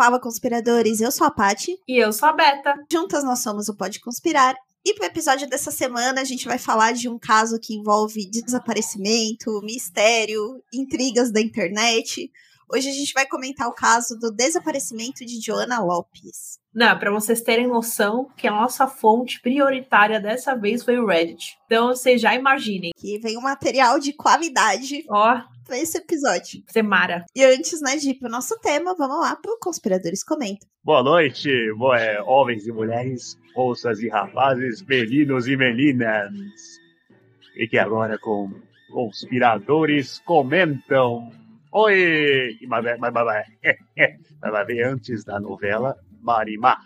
Fala, conspiradores! Eu sou a Pati. E eu sou a Beta. Juntas nós somos o Pode Conspirar. E pro episódio dessa semana, a gente vai falar de um caso que envolve desaparecimento, mistério, intrigas da internet. Hoje a gente vai comentar o caso do desaparecimento de Joana Lopes. Não, para vocês terem noção que a nossa fonte prioritária dessa vez foi o Reddit. Então vocês já imaginem. Que vem um material de qualidade. Ó. Pra esse episódio. Semara. E antes, né, de ir pro nosso tema, vamos lá pro Conspiradores Comenta. Boa noite, é, homens e mulheres, moças e rapazes, meninos e meninas. E que agora com Conspiradores Comentam. Oi! Mas, mas, mas, mas, ver antes da novela Marimar.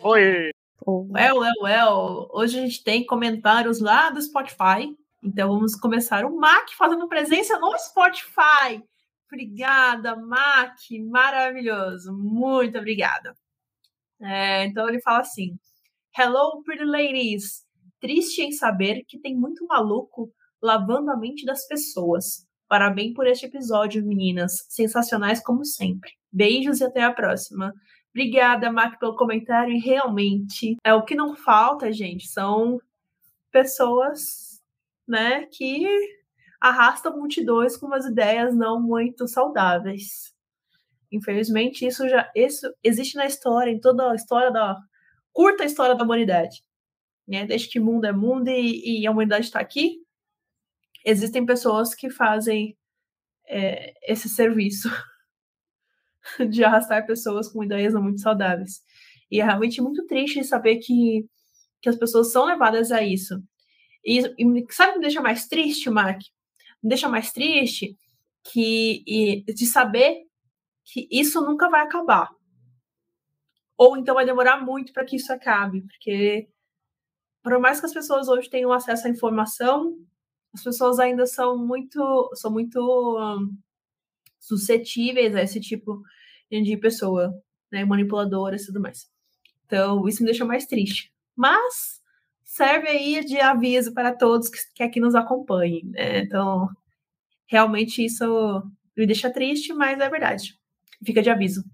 Oi! Well, well, well. Hoje a gente tem comentários lá do Spotify. Então vamos começar. O Mac fazendo presença no Spotify. Obrigada, Mac. Maravilhoso. Muito obrigada. É, então ele fala assim: Hello, pretty ladies. Triste em saber que tem muito maluco lavando a mente das pessoas. Parabéns por este episódio, meninas. Sensacionais como sempre. Beijos e até a próxima. Obrigada, Mac, pelo comentário. E realmente, é o que não falta, gente. São pessoas, né, que arrastam multidões com umas ideias não muito saudáveis. Infelizmente, isso já isso existe na história, em toda a história da curta história da humanidade. Né? Desde que mundo é mundo e, e a humanidade está aqui, existem pessoas que fazem é, esse serviço de arrastar pessoas com ideias não muito saudáveis. E é realmente muito triste saber que, que as pessoas são levadas a isso. E, e sabe o que me deixa mais triste, Mark? Me deixa mais triste que e, de saber que isso nunca vai acabar. Ou então vai demorar muito para que isso acabe, porque por mais que as pessoas hoje tenham acesso à informação, as pessoas ainda são muito, são muito um, suscetíveis a esse tipo de pessoa, né, manipuladora e tudo mais. Então, isso me deixa mais triste. Mas serve aí de aviso para todos que, que aqui nos acompanhem. Né? Então, realmente isso me deixa triste, mas é verdade. Fica de aviso.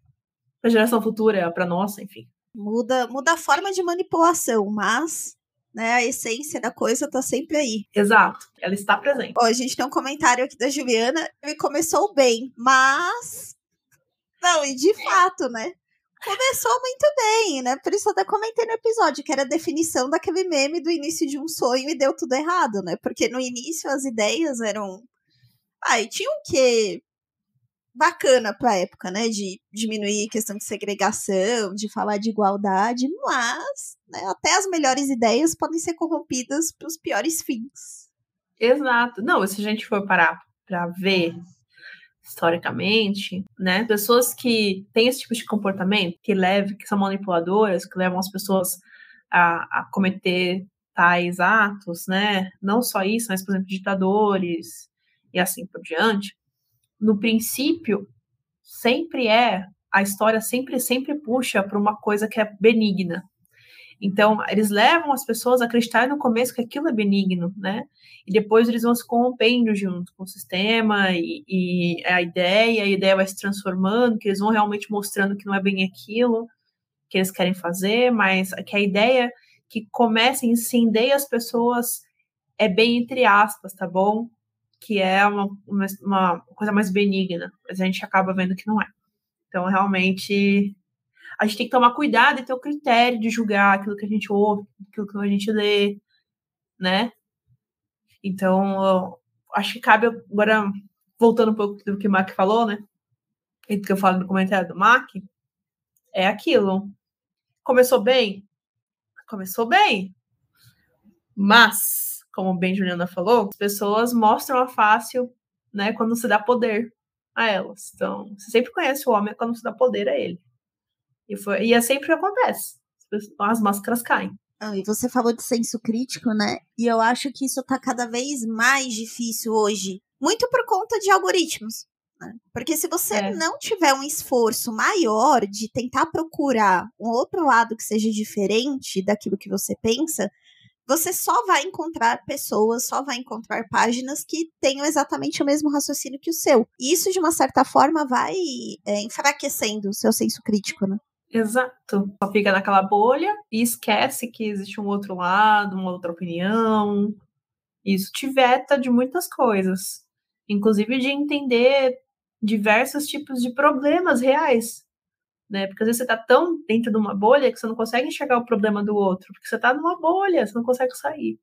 Para a geração futura, para nossa, enfim. Muda, muda a forma de manipulação, mas né? A essência da coisa tá sempre aí. Exato, ela está presente. Ó, a gente tem um comentário aqui da Juliana, e começou bem, mas. Não, e de fato, né? Começou muito bem, né? Por isso até comentei no episódio, que era a definição daquele meme do início de um sonho e deu tudo errado, né? Porque no início as ideias eram. Ah, e tinha um quê? bacana para a época, né? De diminuir a questão de segregação, de falar de igualdade, mas né, até as melhores ideias podem ser corrompidas para os piores fins. Exato. Não, se a gente for parar para ver historicamente, né? Pessoas que têm esse tipo de comportamento, que levam, que são manipuladoras, que levam as pessoas a, a cometer tais atos, né? Não só isso, mas, por exemplo, ditadores e assim por diante no princípio, sempre é, a história sempre, sempre puxa para uma coisa que é benigna. Então, eles levam as pessoas a acreditar no começo que aquilo é benigno, né? E depois eles vão se corrompendo junto com o sistema e, e a ideia, a ideia vai se transformando, que eles vão realmente mostrando que não é bem aquilo que eles querem fazer, mas que a ideia que começa a incendeia as pessoas é bem entre aspas, tá bom? que é uma, uma, uma, coisa mais benigna, mas a gente acaba vendo que não é. Então, realmente, a gente tem que tomar cuidado e ter o critério de julgar aquilo que a gente ouve, aquilo que a gente lê, né? Então, acho que cabe agora, voltando um pouco do que o Mac falou, né? E do que eu falo no comentário do Mac, é aquilo. Começou bem? Começou bem. Mas como bem Juliana falou, as pessoas mostram a fácil, né, quando se dá poder a elas. Então, você sempre conhece o homem quando se dá poder a ele. E, foi, e é sempre o que acontece. As máscaras caem. Ah, e você falou de senso crítico, né? E eu acho que isso tá cada vez mais difícil hoje. Muito por conta de algoritmos. Né? Porque se você é. não tiver um esforço maior de tentar procurar um outro lado que seja diferente daquilo que você pensa, você só vai encontrar pessoas, só vai encontrar páginas que tenham exatamente o mesmo raciocínio que o seu. E isso, de uma certa forma, vai é, enfraquecendo o seu senso crítico, né? Exato. Só fica naquela bolha e esquece que existe um outro lado, uma outra opinião. Isso te veta de muitas coisas, inclusive de entender diversos tipos de problemas reais né? Porque às vezes você tá tão dentro de uma bolha que você não consegue enxergar o problema do outro, porque você tá numa bolha, você não consegue sair.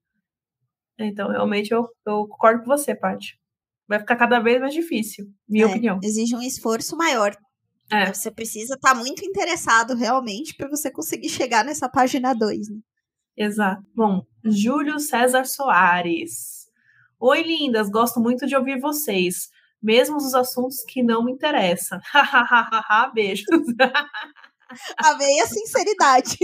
Então, realmente, eu, eu concordo com você, Paty. Vai ficar cada vez mais difícil, minha é, opinião. Exige um esforço maior. É. Você precisa estar tá muito interessado realmente para você conseguir chegar nessa página 2. Né? Exato. Bom, Júlio César Soares. Oi, lindas, gosto muito de ouvir vocês mesmo os assuntos que não me interessam. Beijos. Amei a sinceridade.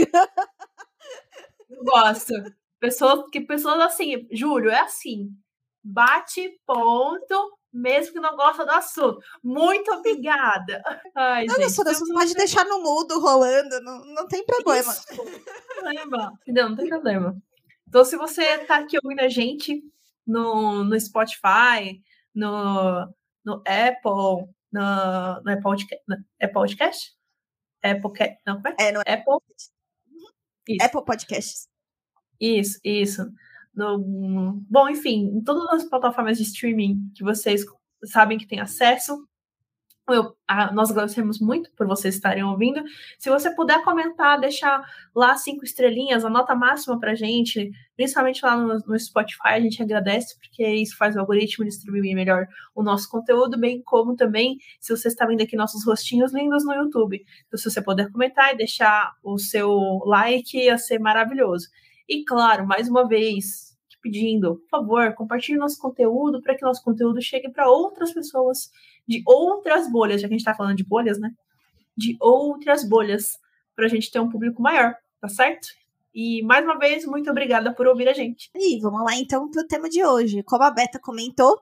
Gosto. Pessoas, que pessoas assim, Júlio, é assim. Bate ponto, mesmo que não gosta do assunto. Muito obrigada. Ai, não, gente, você pode deixar no mudo rolando, não, não tem problema. Isso. Problema. Não, não tem problema. Então, se você tá aqui ouvindo a gente no, no Spotify, no, no Apple, no, no é podcast, no, é podcast? Apple, não, como é? é no Apple. Isso. Apple Podcasts. Isso, isso. No, bom, enfim, em todas as plataformas de streaming que vocês sabem que tem acesso, eu, a, nós agradecemos muito por vocês estarem ouvindo. Se você puder comentar, deixar lá cinco estrelinhas, a nota máxima pra gente, principalmente lá no, no, Spotify, a gente agradece, porque isso faz o algoritmo distribuir melhor o nosso conteúdo, bem como também se você está vendo aqui nossos rostinhos lindos no YouTube. Então, se você puder comentar e deixar o seu like, ia ser maravilhoso. E claro, mais uma vez, pedindo, por favor, compartilhe nosso conteúdo para que nosso conteúdo chegue para outras pessoas de outras bolhas, já que a gente está falando de bolhas, né? De outras bolhas, para a gente ter um público maior, tá certo? E mais uma vez, muito obrigada por ouvir a gente. E vamos lá então para o tema de hoje. Como a Beta comentou,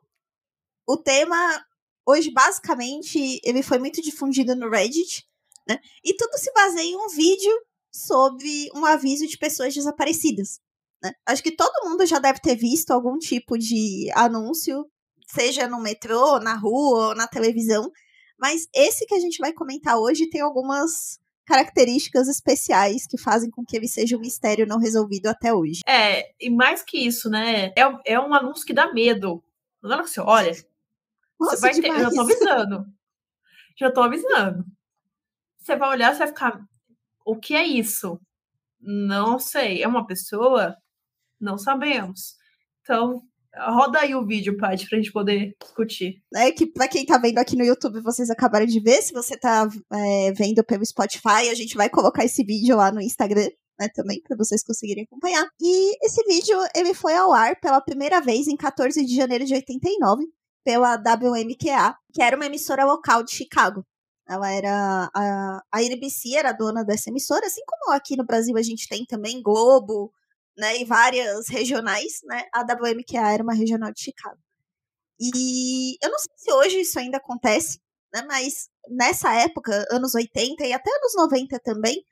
o tema hoje basicamente ele foi muito difundido no Reddit, né? E tudo se baseia em um vídeo sobre um aviso de pessoas desaparecidas. Né? Acho que todo mundo já deve ter visto algum tipo de anúncio, seja no metrô, na rua ou na televisão, mas esse que a gente vai comentar hoje tem algumas características especiais que fazem com que ele seja um mistério não resolvido até hoje. É, e mais que isso, né? É, é um anúncio que dá medo. Não é você olha. Nossa, você vai ter, eu já tô avisando. Já tô avisando. Você vai olhar, você vai ficar. O que é isso? Não sei. É uma pessoa? Não sabemos. Então, roda aí o vídeo, Paty, pra gente poder discutir. É que pra quem tá vendo aqui no YouTube, vocês acabaram de ver. Se você tá é, vendo pelo Spotify, a gente vai colocar esse vídeo lá no Instagram. Né, também para vocês conseguirem acompanhar. E esse vídeo ele foi ao ar pela primeira vez em 14 de janeiro de 89 pela WMQA, que era uma emissora local de Chicago. Ela era a, a NBC era dona dessa emissora, assim como aqui no Brasil a gente tem também Globo, né, e várias regionais, né? A WMQA era uma regional de Chicago. E eu não sei se hoje isso ainda acontece, né? Mas nessa época, anos 80 e até anos 90 também,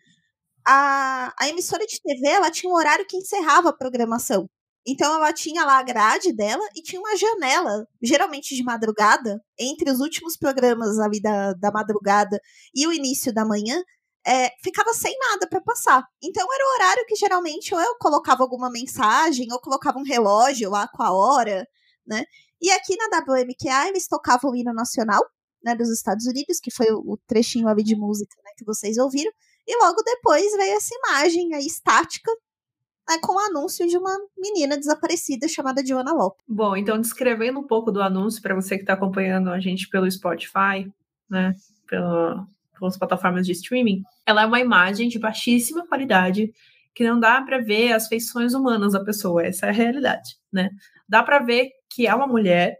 a, a emissora de TV ela tinha um horário que encerrava a programação. Então ela tinha lá a grade dela e tinha uma janela, geralmente de madrugada, entre os últimos programas ali da, da madrugada e o início da manhã, é, ficava sem nada para passar. Então era o horário que geralmente ou eu colocava alguma mensagem ou colocava um relógio lá com a hora, né? E aqui na WMQA eles tocavam o hino nacional, né, dos Estados Unidos, que foi o, trechinho ali de música, né, que vocês ouviram. E logo depois veio essa imagem aí estática né, com o anúncio de uma menina desaparecida chamada Joana Lopes. Bom, então descrevendo um pouco do anúncio para você que está acompanhando a gente pelo Spotify, né, pelo, pelas plataformas de streaming, ela é uma imagem de baixíssima qualidade que não dá para ver as feições humanas da pessoa, essa é a realidade, né? Dá para ver que é uma mulher,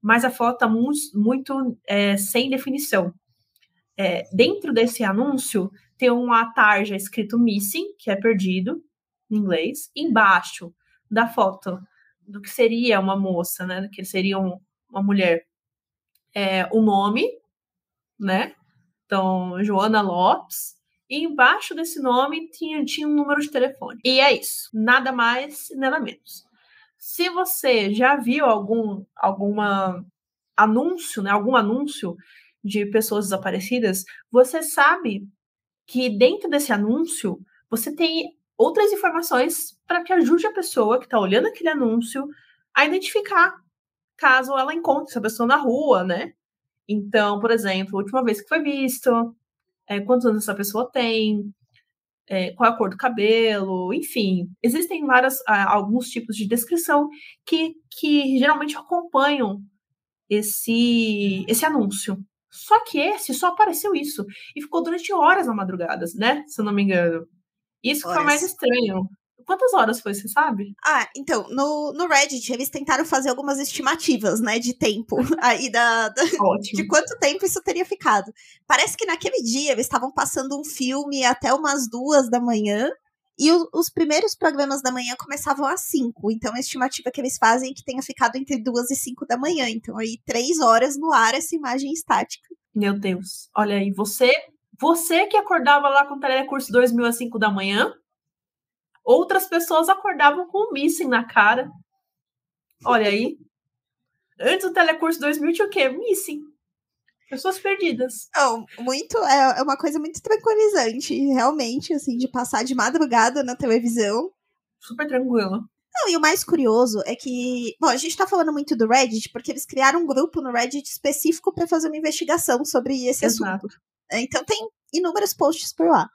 mas a foto está muito, muito é, sem definição. É, dentro desse anúncio tem uma tarja escrito missing, que é perdido, em inglês, embaixo da foto do que seria uma moça, né? Que seria um, uma mulher. É, o nome, né? Então, Joana Lopes, E embaixo desse nome tinha, tinha um número de telefone. E é isso. Nada mais, nada menos. Se você já viu algum alguma anúncio, né, algum anúncio de pessoas desaparecidas, você sabe que dentro desse anúncio você tem outras informações para que ajude a pessoa que está olhando aquele anúncio a identificar caso ela encontre essa pessoa na rua, né? Então, por exemplo, a última vez que foi visto, é, quantos anos essa pessoa tem, é, qual é a cor do cabelo, enfim, existem várias, alguns tipos de descrição que, que geralmente acompanham esse, esse anúncio. Só que esse só apareceu isso e ficou durante horas na madrugada, né? Se eu não me engano. Isso horas. foi mais estranho. Quantas horas foi, você sabe? Ah, então, no, no Reddit eles tentaram fazer algumas estimativas, né, de tempo aí da, da de quanto tempo isso teria ficado. Parece que naquele dia eles estavam passando um filme até umas duas da manhã e o, os primeiros programas da manhã começavam às cinco. Então a estimativa que eles fazem é que tenha ficado entre duas e cinco da manhã. Então aí três horas no ar essa imagem estática. Meu Deus, olha aí, você você que acordava lá com o telecurso 2000 às 5 da manhã, Outras pessoas acordavam com um missing na cara. Olha aí. Antes do telecurso 2000 tinha o quê? Missing. Pessoas perdidas. Não, muito. É, é uma coisa muito tranquilizante, realmente, assim, de passar de madrugada na televisão. Super tranquilo. Não, e o mais curioso é que. Bom, a gente tá falando muito do Reddit porque eles criaram um grupo no Reddit específico para fazer uma investigação sobre esse Exato. assunto. Então tem inúmeros posts por lá.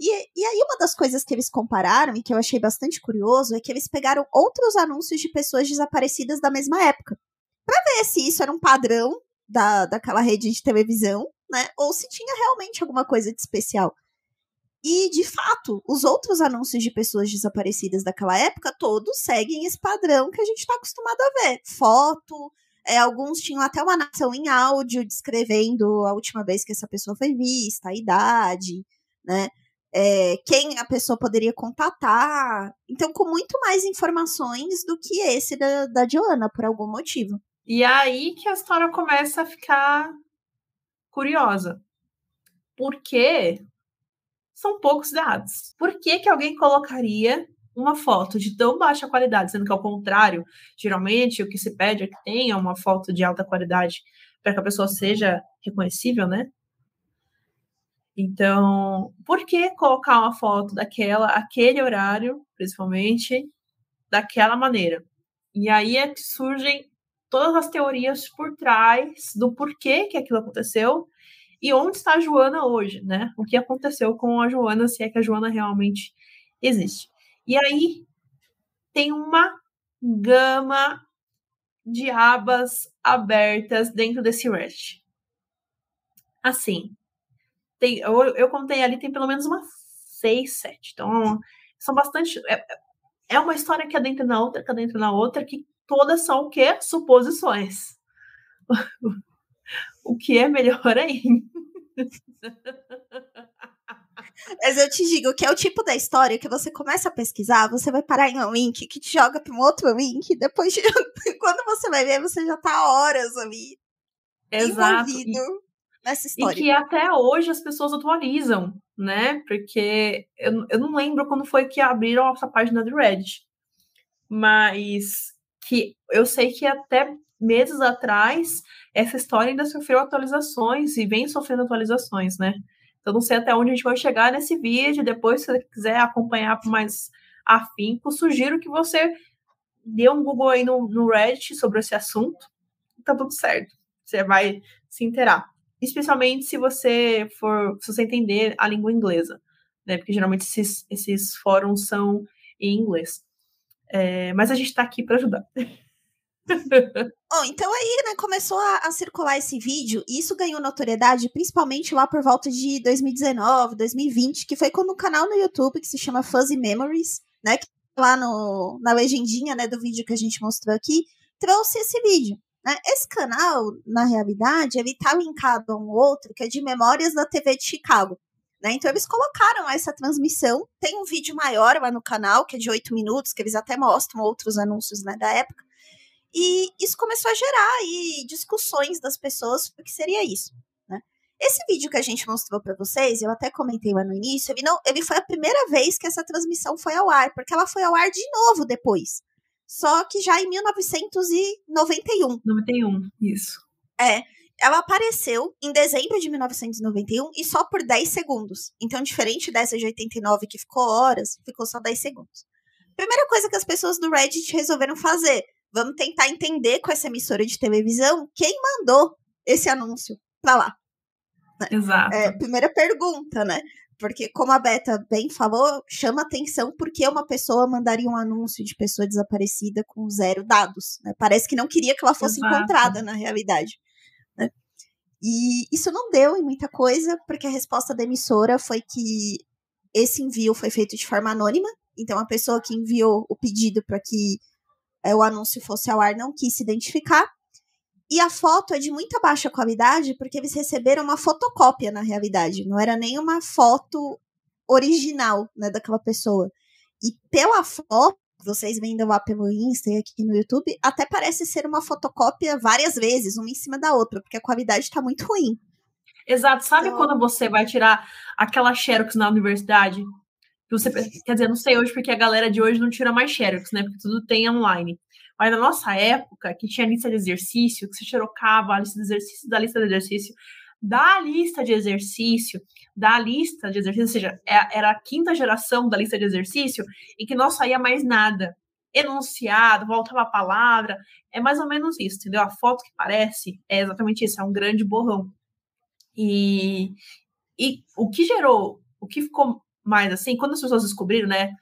E, e aí, uma das coisas que eles compararam e que eu achei bastante curioso é que eles pegaram outros anúncios de pessoas desaparecidas da mesma época. para ver se isso era um padrão da, daquela rede de televisão, né? Ou se tinha realmente alguma coisa de especial. E, de fato, os outros anúncios de pessoas desaparecidas daquela época, todos seguem esse padrão que a gente está acostumado a ver. Foto, é, alguns tinham até uma narração em áudio descrevendo a última vez que essa pessoa foi vista, a idade, né? é, quem a pessoa poderia contatar. Então, com muito mais informações do que esse da, da Joana, por algum motivo. E é aí que a história começa a ficar curiosa. Porque são poucos dados. Por que, que alguém colocaria uma foto de tão baixa qualidade, sendo que ao contrário, geralmente o que se pede é que tenha uma foto de alta qualidade para que a pessoa seja reconhecível, né? Então, por que colocar uma foto daquela, aquele horário, principalmente, daquela maneira? E aí é que surgem todas as teorias por trás do porquê que aquilo aconteceu e onde está a Joana hoje, né? O que aconteceu com a Joana, se é que a Joana realmente existe. E aí tem uma gama de abas abertas dentro desse Reddit. Assim, tem, eu, eu contei ali, tem pelo menos umas seis, sete. Então, são bastante. É, é uma história que adentra na outra, que adentra na outra, que todas são o quê? Suposições. o que é melhor ainda. Mas eu te digo que é o tipo da história que você começa a pesquisar, você vai parar em um link que te joga para um outro link, depois de... quando você vai ver, você já tá horas ali Exato. envolvido nessa história. E que até hoje as pessoas atualizam, né? Porque eu, eu não lembro quando foi que abriram essa página do Reddit. Mas que eu sei que até meses atrás essa história ainda sofreu atualizações e vem sofrendo atualizações, né? Então não sei até onde a gente vai chegar nesse vídeo. Depois, se você quiser acompanhar por mais afinco, sugiro que você dê um Google aí no, no Reddit sobre esse assunto. Tá tudo certo. Você vai se inteirar especialmente se você for, se você entender a língua inglesa, né? Porque geralmente esses, esses fóruns são em inglês. É, mas a gente está aqui para ajudar. Bom, então aí, né, começou a, a, circular esse vídeo, e isso ganhou notoriedade principalmente lá por volta de 2019, 2020, que foi quando o um canal no YouTube que se chama Fuzzy Memories, né, que tá lá no, na legendinha, né, do vídeo que a gente mostrou aqui, trouxe esse vídeo. Né? Esse canal, na realidade, ele está linkado a um outro que é de Memórias da TV de Chicago. Né? Então eles colocaram essa transmissão. Tem um vídeo maior lá no canal, que é de oito minutos, que eles até mostram outros anúncios né, da época. E isso começou a gerar aí discussões das pessoas sobre o que seria isso. Né? esse vídeo que a gente mostrou para vocês, eu até comentei lá no início, ele, não, ele foi a primeira vez que essa transmissão foi ao ar, porque ela foi ao ar de novo depois. Só que já em 1991. 91, isso. É. Ela apareceu em dezembro de 1991 e só por 10 segundos. Então, diferente dessa de 89 que ficou horas, ficou só 10 segundos. Primeira coisa que as pessoas do Reddit resolveram fazer: vamos tentar entender com essa emissora de televisão quem mandou esse anúncio pra lá. Né? Exato. É, primeira pergunta, né? Porque, como a Beta bem falou, chama atenção porque uma pessoa mandaria um anúncio de pessoa desaparecida com zero dados. Né? Parece que não queria que ela fosse Exato. encontrada na realidade. Né? E isso não deu em muita coisa, porque a resposta da emissora foi que esse envio foi feito de forma anônima, então, a pessoa que enviou o pedido para que o anúncio fosse ao ar não quis se identificar. E a foto é de muita baixa qualidade, porque eles receberam uma fotocópia na realidade. Não era nem uma foto original né, daquela pessoa. E pela foto, vocês vendo lá pelo Insta e aqui no YouTube, até parece ser uma fotocópia várias vezes, uma em cima da outra, porque a qualidade está muito ruim. Exato. Sabe então... quando você vai tirar aquela xerox na universidade? Você, quer dizer, não sei hoje porque a galera de hoje não tira mais xerox, né? Porque tudo tem online. Mas na nossa época, que tinha lista de exercício, que você xerocava a lista de exercício da lista de exercício, da lista de exercício, da lista de exercício, ou seja, é, era a quinta geração da lista de exercício, e que não saía mais nada. Enunciado, voltava a palavra, é mais ou menos isso, entendeu? A foto que parece é exatamente isso, é um grande borrão. E, e o que gerou, o que ficou mais assim, quando as pessoas descobriram, né,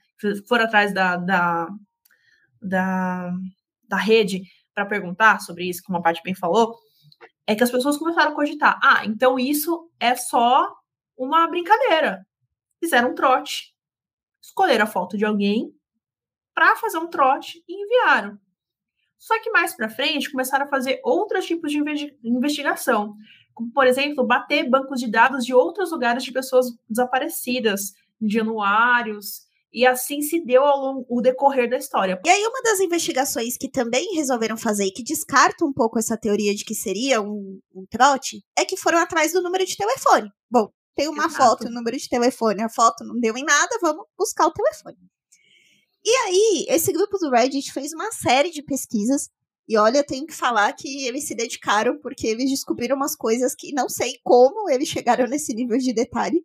foram atrás da, da, da, da rede para perguntar sobre isso, como a parte bem falou, é que as pessoas começaram a cogitar: ah, então isso é só uma brincadeira. Fizeram um trote, escolheram a foto de alguém para fazer um trote e enviaram. Só que mais para frente começaram a fazer outros tipos de investigação, como por exemplo, bater bancos de dados de outros lugares de pessoas desaparecidas, de anuários, e assim se deu ao longo, o decorrer da história. E aí, uma das investigações que também resolveram fazer e que descarta um pouco essa teoria de que seria um, um trote é que foram atrás do número de telefone. Bom, tem uma Exato. foto e o número de telefone, a foto não deu em nada, vamos buscar o telefone. E aí, esse grupo do Reddit fez uma série de pesquisas. E olha, eu tenho que falar que eles se dedicaram porque eles descobriram umas coisas que não sei como eles chegaram nesse nível de detalhe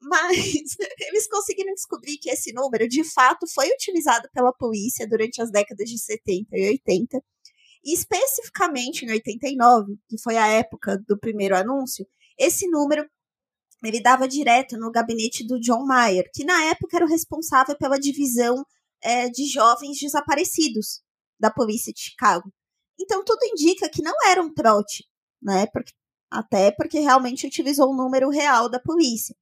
mas eles conseguiram descobrir que esse número, de fato, foi utilizado pela polícia durante as décadas de 70 e 80. E especificamente em 89, que foi a época do primeiro anúncio, esse número ele dava direto no gabinete do John Mayer, que na época era o responsável pela divisão é, de jovens desaparecidos da polícia de Chicago. Então tudo indica que não era um trote, né? Porque, até porque realmente utilizou o número real da polícia.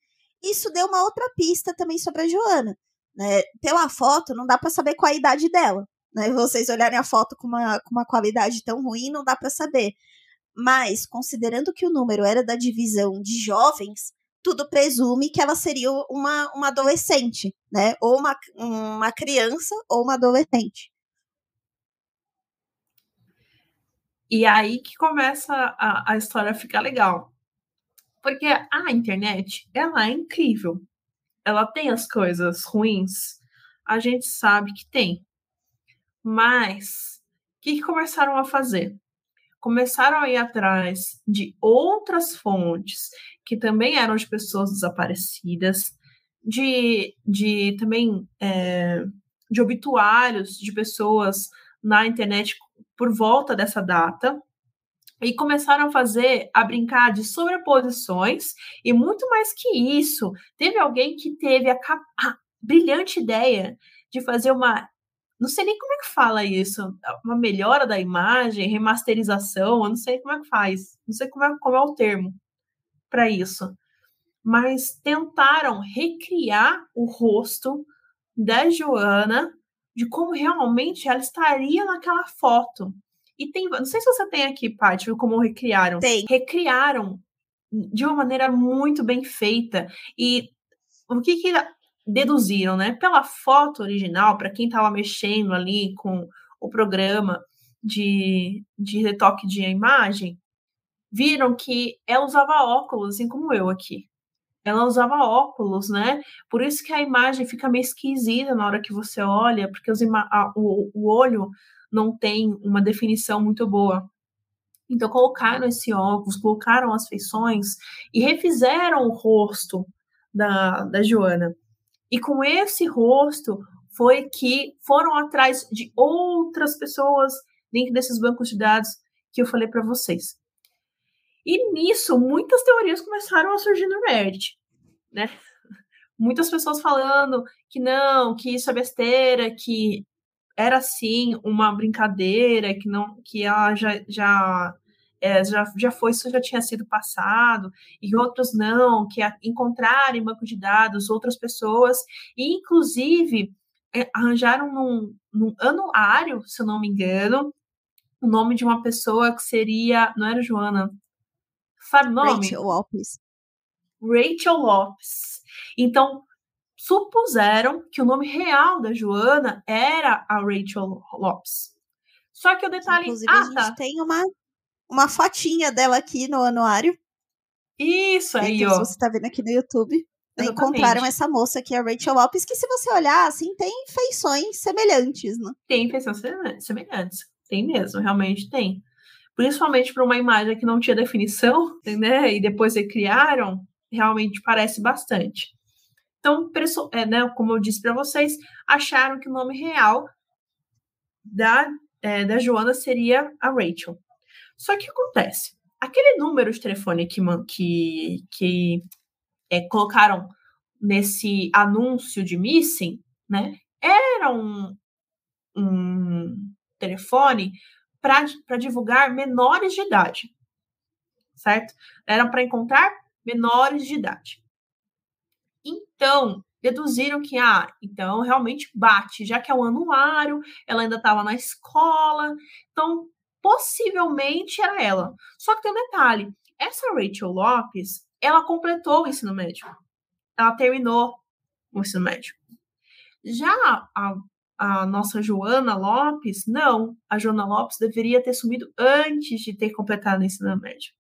Isso deu uma outra pista também sobre a Joana. Né? Pela foto, não dá para saber qual a idade dela. Né? Vocês olharem a foto com uma, com uma qualidade tão ruim, não dá para saber. Mas, considerando que o número era da divisão de jovens, tudo presume que ela seria uma, uma adolescente, né? Ou uma, uma criança ou uma adolescente. E aí que começa a, a história ficar legal. Porque a internet, ela é incrível. Ela tem as coisas ruins, a gente sabe que tem. Mas o que, que começaram a fazer? Começaram a ir atrás de outras fontes que também eram de pessoas desaparecidas, de, de também é, de obituários de pessoas na internet por volta dessa data, e começaram a fazer, a brincar de sobreposições, e muito mais que isso, teve alguém que teve a, a brilhante ideia de fazer uma. Não sei nem como é que fala isso, uma melhora da imagem, remasterização, eu não sei como é que faz, não sei como é, como é o termo para isso. Mas tentaram recriar o rosto da Joana de como realmente ela estaria naquela foto. E tem, não sei se você tem aqui, Paty, como recriaram. Tem. Recriaram de uma maneira muito bem feita. E o que que deduziram, né? Pela foto original, para quem estava mexendo ali com o programa de, de retoque de imagem, viram que ela usava óculos, assim como eu aqui. Ela usava óculos, né? Por isso que a imagem fica meio esquisita na hora que você olha, porque a, o, o olho não tem uma definição muito boa. Então colocaram esse óculos, colocaram as feições e refizeram o rosto da, da Joana. E com esse rosto foi que foram atrás de outras pessoas dentro desses bancos de dados que eu falei para vocês. E nisso, muitas teorias começaram a surgir no Reddit, né? Muitas pessoas falando que não, que isso é besteira, que era sim uma brincadeira, que não, que ela já, já, é, já, já foi, isso já tinha sido passado, e outros não, que encontraram em banco de dados outras pessoas, e inclusive é, arranjaram num, num anuário, se eu não me engano, o nome de uma pessoa que seria, não era Joana, Sabe o nome? Rachel Lopes. Rachel Lopes. Então, supuseram que o nome real da Joana era a Rachel Lopes. Só que o detalhe. Inclusive, ah, a gente tá. tem uma, uma fotinha dela aqui no anuário. Isso aí, então, ó. Se você tá vendo aqui no YouTube. Exatamente. Encontraram essa moça aqui, a Rachel Lopes, que se você olhar, assim, tem feições semelhantes, né? Tem feições semelhantes. Tem mesmo, realmente tem principalmente para uma imagem que não tinha definição, né? E depois recriaram, realmente parece bastante. Então, é, né, como eu disse para vocês, acharam que o nome real da, é, da Joana seria a Rachel. Só que acontece, aquele número de telefone que, que, que é, colocaram nesse anúncio de missing, né, era um, um telefone para divulgar menores de idade, certo? Era para encontrar menores de idade. Então, deduziram que, ah, então realmente bate, já que é um anuário, ela ainda estava na escola, então possivelmente era ela. Só que tem um detalhe: essa Rachel Lopes, ela completou o ensino médio, ela terminou o ensino médio. Já a a nossa Joana Lopes, não, a Joana Lopes deveria ter sumido antes de ter completado o ensino médio.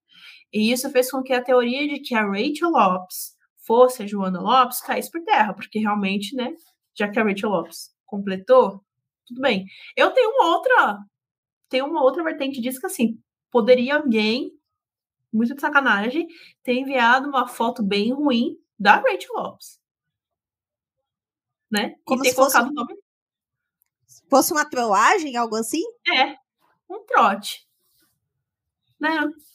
E isso fez com que a teoria de que a Rachel Lopes fosse a Joana Lopes caísse por terra, porque realmente, né, já que a Rachel Lopes completou, tudo bem. Eu tenho uma outra, tenho uma outra vertente disso que assim, poderia alguém, muito de sacanagem, ter enviado uma foto bem ruim da Rachel Lopes. Né? Como e ter colocado fosse... o nome fosse uma trollagem, algo assim? É, um trote. Né?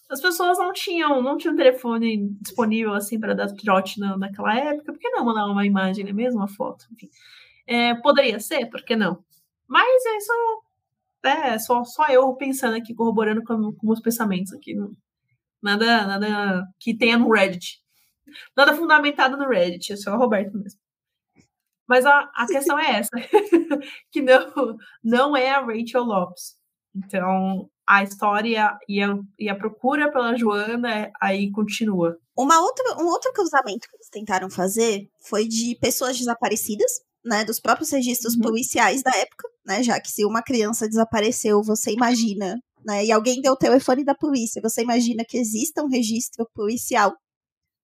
As pessoas não tinham, não tinham telefone disponível assim para dar trote na, naquela época, por que não mandar uma imagem, né? mesmo uma foto? Enfim. É, poderia ser, por que não? Mas é isso é só, só eu pensando aqui, corroborando com, com meus pensamentos aqui. Nada, nada que tenha no Reddit. Nada fundamentado no Reddit, é só o Roberto mesmo. Mas a, a questão é essa, que não, não é a Rachel Lopes. Então, a história e a, e a procura pela Joana aí continua. Uma outra, um outro cruzamento que eles tentaram fazer foi de pessoas desaparecidas, né, dos próprios registros uhum. policiais da época, né, já que se uma criança desapareceu, você imagina, né, e alguém deu o telefone da polícia, você imagina que exista um registro policial,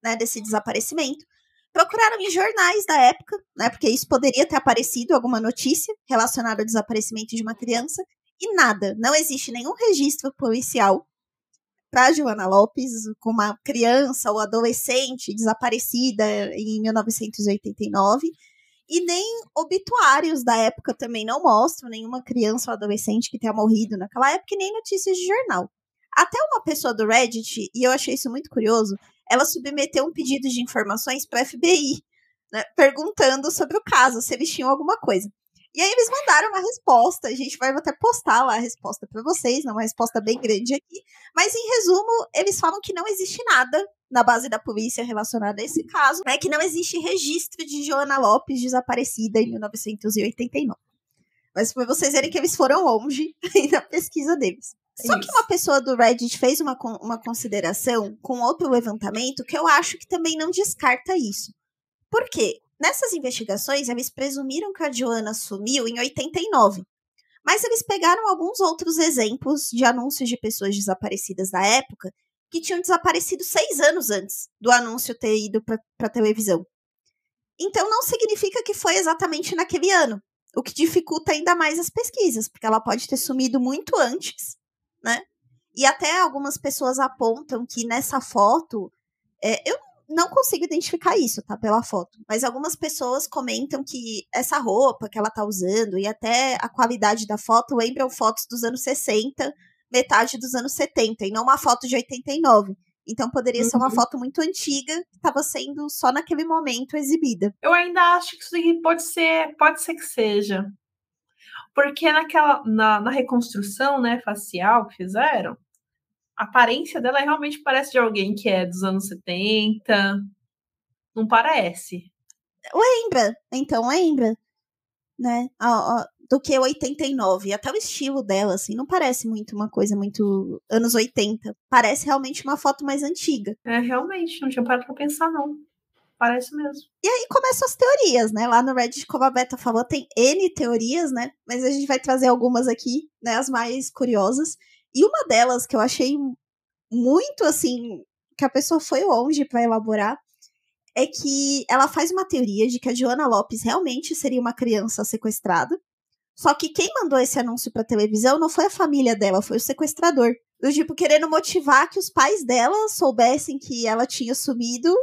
né, desse desaparecimento procuraram em jornais da época, né? Porque isso poderia ter aparecido alguma notícia relacionada ao desaparecimento de uma criança e nada. Não existe nenhum registro policial para Joana Lopes com uma criança ou adolescente desaparecida em 1989 e nem obituários da época também não mostram nenhuma criança ou adolescente que tenha morrido naquela época e nem notícias de jornal. Até uma pessoa do Reddit, e eu achei isso muito curioso, ela submeteu um pedido de informações para o FBI, né, perguntando sobre o caso, se eles tinham alguma coisa. E aí eles mandaram uma resposta, a gente vai até postar lá a resposta para vocês, não é uma resposta bem grande aqui, mas em resumo, eles falam que não existe nada na base da polícia relacionado a esse caso, né, que não existe registro de Joana Lopes desaparecida em 1989. Mas para vocês verem que eles foram longe na pesquisa deles. Só que uma pessoa do Reddit fez uma, uma consideração com outro levantamento que eu acho que também não descarta isso. Por quê? Nessas investigações, eles presumiram que a Joana sumiu em 89. Mas eles pegaram alguns outros exemplos de anúncios de pessoas desaparecidas da época que tinham desaparecido seis anos antes do anúncio ter ido para televisão. Então não significa que foi exatamente naquele ano, o que dificulta ainda mais as pesquisas, porque ela pode ter sumido muito antes, né? E até algumas pessoas apontam que nessa foto, é, eu não consigo identificar isso, tá? Pela foto. Mas algumas pessoas comentam que essa roupa que ela tá usando e até a qualidade da foto lembram fotos dos anos 60, metade dos anos 70, e não uma foto de 89. Então poderia uhum. ser uma uhum. foto muito antiga que estava sendo só naquele momento exibida. Eu ainda acho que isso pode ser, pode ser que seja. Porque naquela na, na reconstrução, né, facial que fizeram, a aparência dela realmente parece de alguém que é dos anos 70. Não parece. Lembra, então lembra, né? do que 89. Até o estilo dela, assim, não parece muito uma coisa muito anos 80. Parece realmente uma foto mais antiga. É, realmente, não tinha parado pra pensar, não. Parece mesmo. E aí começam as teorias, né? Lá no Reddit, como a Beta falou, tem N teorias, né? Mas a gente vai trazer algumas aqui, né? As mais curiosas. E uma delas que eu achei muito, assim, que a pessoa foi longe para elaborar, é que ela faz uma teoria de que a Joana Lopes realmente seria uma criança sequestrada. Só que quem mandou esse anúncio pra televisão não foi a família dela, foi o sequestrador. Do tipo, querendo motivar que os pais dela soubessem que ela tinha sumido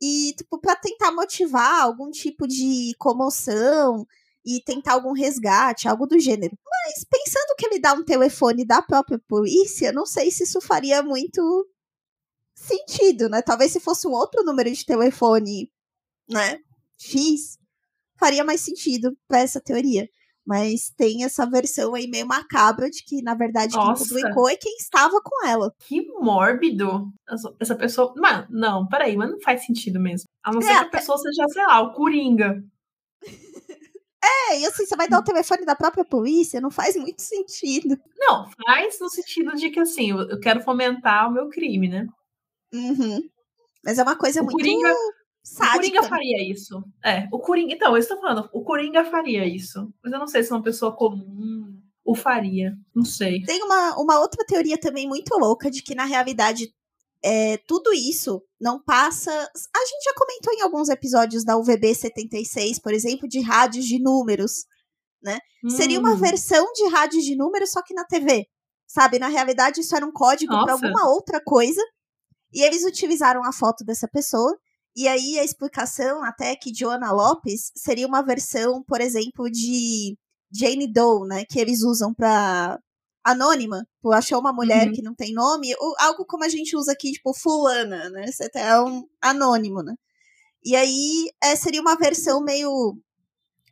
e, tipo, pra tentar motivar algum tipo de comoção e tentar algum resgate, algo do gênero. Mas pensando que ele dá um telefone da própria polícia, não sei se isso faria muito sentido, né? Talvez se fosse um outro número de telefone, né? X, faria mais sentido para essa teoria. Mas tem essa versão aí meio macabra de que, na verdade, Nossa. quem publicou é quem estava com ela. Que mórbido. Essa pessoa. Mano, não, peraí, mas não faz sentido mesmo. A não é, ser que a pessoa seja, sei lá, o Coringa. É, e assim, você vai dar o telefone da própria polícia, não faz muito sentido. Não, faz no sentido de que, assim, eu quero fomentar o meu crime, né? Uhum. Mas é uma coisa o muito. Coringa, sádica. O Coringa faria isso. É, o Coringa. Então, eu estou falando, o Coringa faria isso. Mas eu não sei se uma pessoa comum o faria. Não sei. Tem uma, uma outra teoria também muito louca de que, na realidade, é, tudo isso não passa. A gente já comentou em alguns episódios da UVB 76, por exemplo, de rádios de números. Né? Hum. Seria uma hum. versão de rádios de números, só que na TV. Sabe? Na realidade, isso era um código para alguma outra coisa. E eles utilizaram a foto dessa pessoa e aí a explicação até que Joana Lopes seria uma versão, por exemplo, de Jane Doe, né, que eles usam para anônima, tipo, achou uma mulher uhum. que não tem nome, ou algo como a gente usa aqui, tipo fulana, né? Você é um anônimo, né? E aí é, seria uma versão meio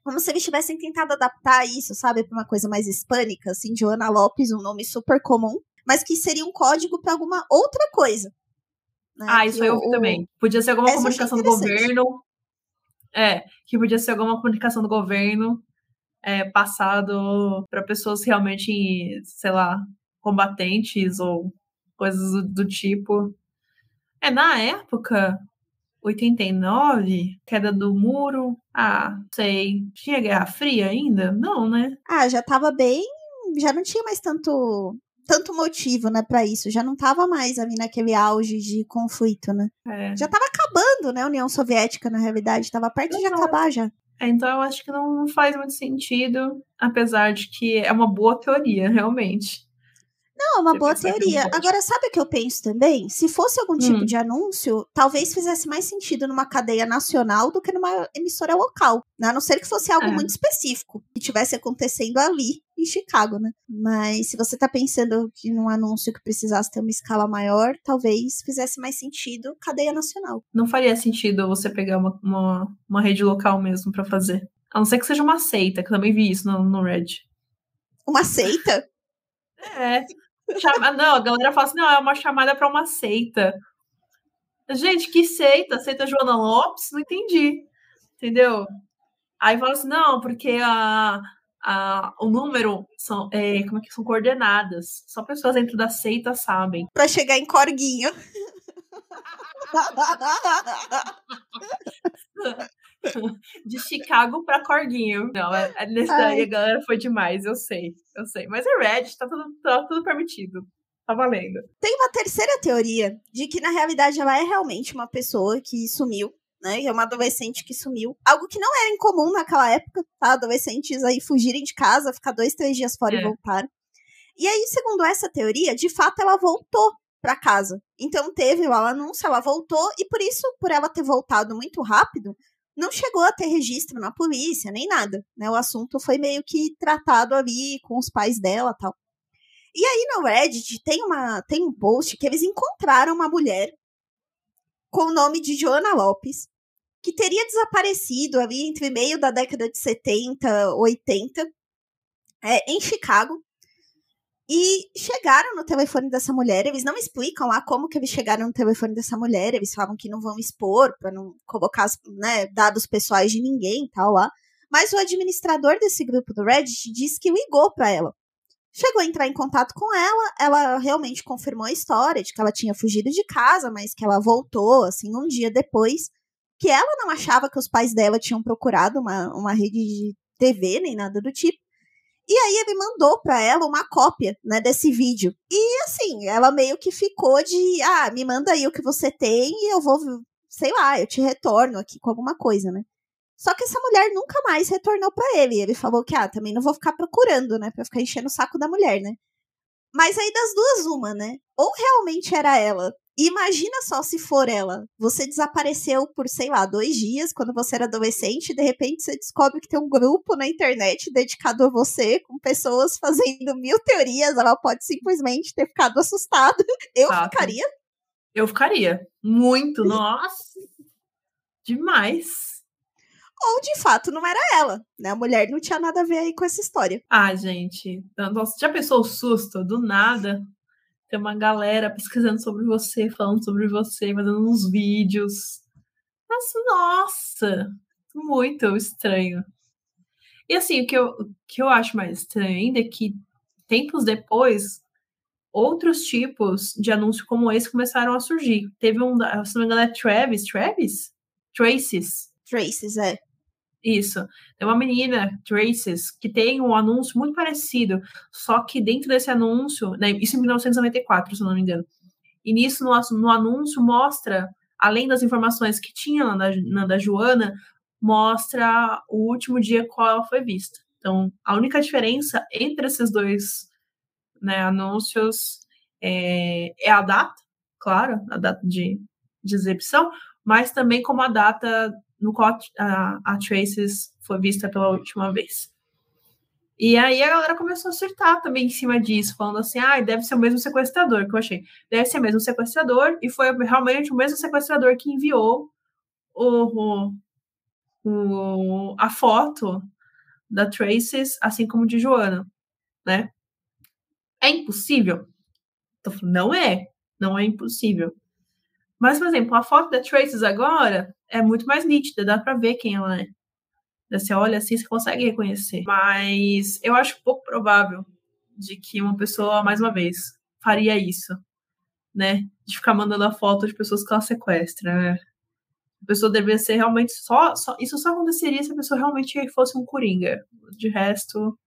como se eles tivessem tentado adaptar isso, sabe, para uma coisa mais hispânica, assim, Joana Lopes, um nome super comum, mas que seria um código para alguma outra coisa. Né? Ah, isso eu vi também. Podia ser alguma comunicação do governo. É, que podia ser alguma comunicação do governo é, passado para pessoas realmente, sei lá, combatentes ou coisas do, do tipo. É, na época, 89, queda do muro. Ah, sei. Tinha Guerra Fria ainda? Não, né? Ah, já tava bem. Já não tinha mais tanto tanto motivo, né, para isso. Já não tava mais ali naquele auge de conflito, né? É. Já tava acabando, né, a União Soviética, na realidade. Tava perto Exato. de acabar já. É, então eu acho que não faz muito sentido, apesar de que é uma boa teoria, realmente. Não, é uma boa teoria. Agora, sabe o que eu penso também? Se fosse algum tipo hum. de anúncio, talvez fizesse mais sentido numa cadeia nacional do que numa emissora local. Né? A não ser que fosse algo é. muito específico, que tivesse acontecendo ali em Chicago, né? Mas se você tá pensando que num anúncio que precisasse ter uma escala maior, talvez fizesse mais sentido cadeia nacional. Não faria sentido você pegar uma, uma, uma rede local mesmo para fazer. A não ser que seja uma seita, que eu também vi isso no, no Red. Uma seita? É. Chama... Não, a galera fala assim: não, é uma chamada para uma seita. Gente, que seita? Seita Joana Lopes? Não entendi. Entendeu? Aí fala assim: não, porque a, a, o número são, é, como é que são coordenadas. Só pessoas dentro da seita sabem. Para chegar em Corguinho. de Chicago pra Corguinho. Não, é, é nesse daí a galera foi demais, eu sei, eu sei. Mas é Red, tá tudo, tá tudo permitido. Tá valendo. Tem uma terceira teoria de que, na realidade, ela é realmente uma pessoa que sumiu, né? É uma adolescente que sumiu. Algo que não era incomum naquela época, tá? Adolescentes aí fugirem de casa, ficar dois, três dias fora é. e voltar. E aí, segundo essa teoria, de fato ela voltou para casa. Então teve o anúncio, ela voltou, e por isso, por ela ter voltado muito rápido, não chegou a ter registro na polícia, nem nada. Né? O assunto foi meio que tratado ali com os pais dela tal. E aí no Reddit tem, uma, tem um post que eles encontraram uma mulher com o nome de Joana Lopes, que teria desaparecido ali entre meio da década de 70, 80, é, em Chicago. E chegaram no telefone dessa mulher, eles não explicam lá como que eles chegaram no telefone dessa mulher, eles falam que não vão expor para não colocar né, dados pessoais de ninguém e tal lá. Mas o administrador desse grupo do Reddit disse que ligou para ela Chegou a entrar em contato com ela, ela realmente confirmou a história de que ela tinha fugido de casa, mas que ela voltou, assim, um dia depois, que ela não achava que os pais dela tinham procurado uma, uma rede de TV, nem nada do tipo. E aí ele mandou para ela uma cópia, né, desse vídeo. E assim, ela meio que ficou de, ah, me manda aí o que você tem e eu vou, sei lá, eu te retorno aqui com alguma coisa, né? Só que essa mulher nunca mais retornou para ele. Ele falou que, ah, também não vou ficar procurando, né? Pra ficar enchendo o saco da mulher, né? Mas aí das duas, uma, né? Ou realmente era ela. Imagina só se for ela. Você desapareceu por, sei lá, dois dias quando você era adolescente, e de repente você descobre que tem um grupo na internet dedicado a você, com pessoas fazendo mil teorias. Ela pode simplesmente ter ficado assustada. Eu ficaria. Eu ficaria. Muito, nossa. Demais ou de fato não era ela, né? A mulher não tinha nada a ver aí com essa história. Ah, gente, nossa, já pensou o susto? Do nada, tem uma galera pesquisando sobre você, falando sobre você, fazendo uns vídeos. Mas, nossa, muito estranho. E assim, o que eu, o que eu acho mais estranho ainda é que tempos depois, outros tipos de anúncio como esse começaram a surgir. Teve um, se não me engano, é Travis, Travis? Traces. Traces, é. Isso. Tem uma menina, Traces, que tem um anúncio muito parecido, só que dentro desse anúncio, né, isso em 1994, se eu não me engano. E nisso, no, no anúncio, mostra, além das informações que tinha na, na da Joana, mostra o último dia qual ela foi vista. Então, a única diferença entre esses dois né, anúncios é, é, a data, claro, a data de, de exibição, mas também como a data no qual a, a Traces foi vista pela última vez. E aí a galera começou a acertar também em cima disso, falando assim, ah, deve ser o mesmo sequestrador, que eu achei. Deve ser o mesmo sequestrador, e foi realmente o mesmo sequestrador que enviou o, o, o a foto da Traces, assim como de Joana, né? É impossível? Não é, não é impossível. Mas, por exemplo, a foto da Traces agora é muito mais nítida, dá para ver quem ela é. Você olha assim, você consegue reconhecer. Mas eu acho pouco provável de que uma pessoa, mais uma vez, faria isso, né? De ficar mandando a foto de pessoas que ela sequestra. Né? A pessoa deveria ser realmente só, só. Isso só aconteceria se a pessoa realmente fosse um coringa. De resto,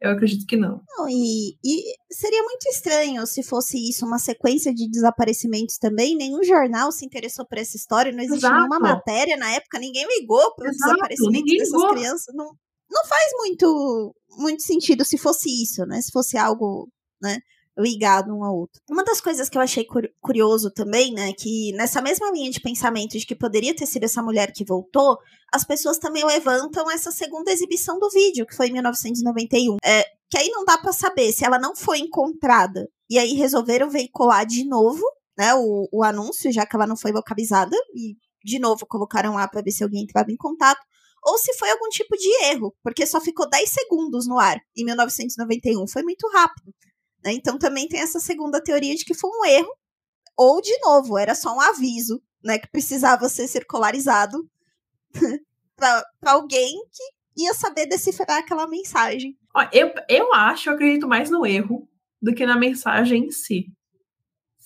eu acredito que não. não e, e, seria muito estranho se fosse isso, uma sequência de desaparecimentos também. Nenhum jornal se interessou por essa história, não existe Exato. nenhuma matéria na época, ninguém ligou para o desaparecimento dessas ligou. crianças. Não, não faz muito, muito sentido se fosse isso, né? Se fosse algo, né? Ligado um ao outro. Uma das coisas que eu achei curioso também, né, que nessa mesma linha de pensamento de que poderia ter sido essa mulher que voltou, as pessoas também levantam essa segunda exibição do vídeo, que foi em 1991. É, que aí não dá para saber se ela não foi encontrada e aí resolveram veicular de novo, né, o, o anúncio, já que ela não foi localizada, e de novo colocaram lá para ver se alguém entrava em contato ou se foi algum tipo de erro, porque só ficou 10 segundos no ar em 1991, foi muito rápido. Né? Então também tem essa segunda teoria de que foi um erro, ou de novo, era só um aviso, né, que precisava ser circularizado para alguém que ia saber decifrar aquela mensagem. Eu, eu acho, eu acredito mais no erro do que na mensagem em si.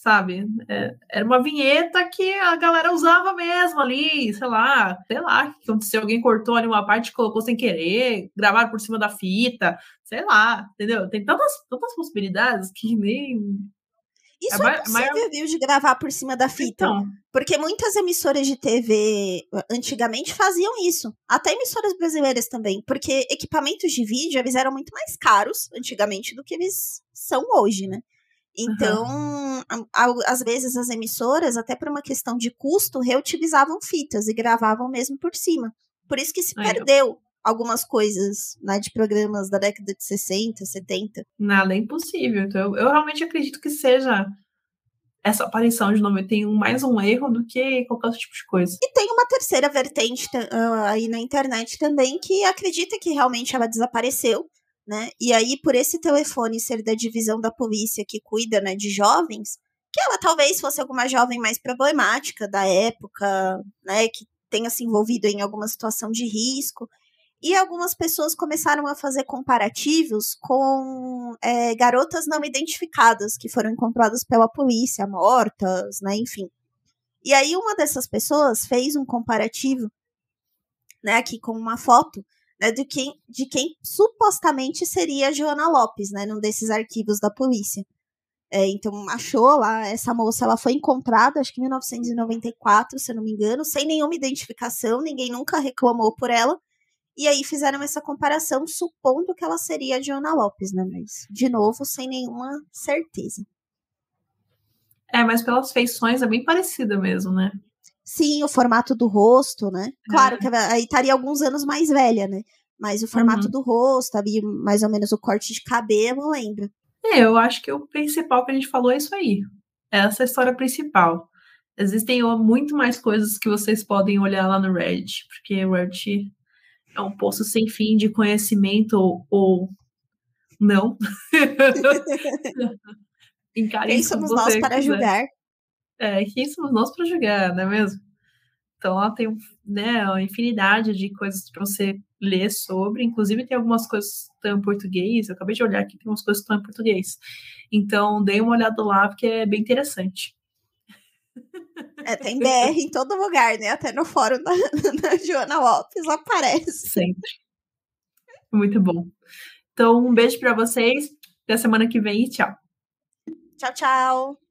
Sabe? É, era uma vinheta que a galera usava mesmo ali, sei lá, sei lá, se alguém cortou ali uma parte e colocou sem querer, gravaram por cima da fita, sei lá, entendeu? Tem tantas, tantas possibilidades que nem. Isso é, é possível, viu, de gravar por cima da fita. Então, porque muitas emissoras de TV antigamente faziam isso. Até emissoras brasileiras também. Porque equipamentos de vídeo eles eram muito mais caros antigamente do que eles são hoje, né? Então, uhum. às vezes as emissoras, até por uma questão de custo, reutilizavam fitas e gravavam mesmo por cima. Por isso que se perdeu algumas coisas né, de programas da década de 60, 70. Nada é impossível. Então, eu, eu realmente acredito que seja essa aparição de 91 mais um erro do que qualquer outro tipo de coisa. E tem uma terceira vertente uh, aí na internet também que acredita que realmente ela desapareceu né? E aí, por esse telefone ser da divisão da polícia que cuida, né, de jovens, que ela talvez fosse alguma jovem mais problemática da época, né, que tenha se envolvido em alguma situação de risco. E algumas pessoas começaram a fazer comparativos com é, garotas não identificadas que foram encontradas pela polícia, mortas, né, enfim. E aí uma dessas pessoas fez um comparativo, né, aqui com uma foto né, de, quem, de quem supostamente seria a Joana Lopes, né, num desses arquivos da polícia. É, então, achou lá, essa moça, ela foi encontrada, acho que em 1994, se eu não me engano, sem nenhuma identificação, ninguém nunca reclamou por ela. E aí fizeram essa comparação, supondo que ela seria a Joana Lopes, né? Mas, de novo, sem nenhuma certeza. É, mas pelas feições é bem parecida mesmo, né? Sim, o formato do rosto, né? Claro é. que aí estaria alguns anos mais velha, né? Mas o formato uhum. do rosto, ali, mais ou menos o corte de cabelo, lembra? É, eu acho que o principal que a gente falou é isso aí. Essa é a história principal. Existem muito mais coisas que vocês podem olhar lá no Reddit, porque o Reddit é um poço sem fim de conhecimento ou, ou não. Quem somos nós para quiser. julgar? É, quem somos nós para julgar, não é mesmo? Então ela tem né, uma infinidade de coisas para você ler sobre, inclusive tem algumas coisas que estão em português, eu acabei de olhar aqui, tem umas coisas que estão em português. Então dei uma olhada lá, porque é bem interessante. É, tem BR em todo lugar, né? Até no fórum da, da Joana Lopes aparece. Sempre. Muito bom. Então, um beijo para vocês. Até semana que vem e tchau. Tchau, tchau.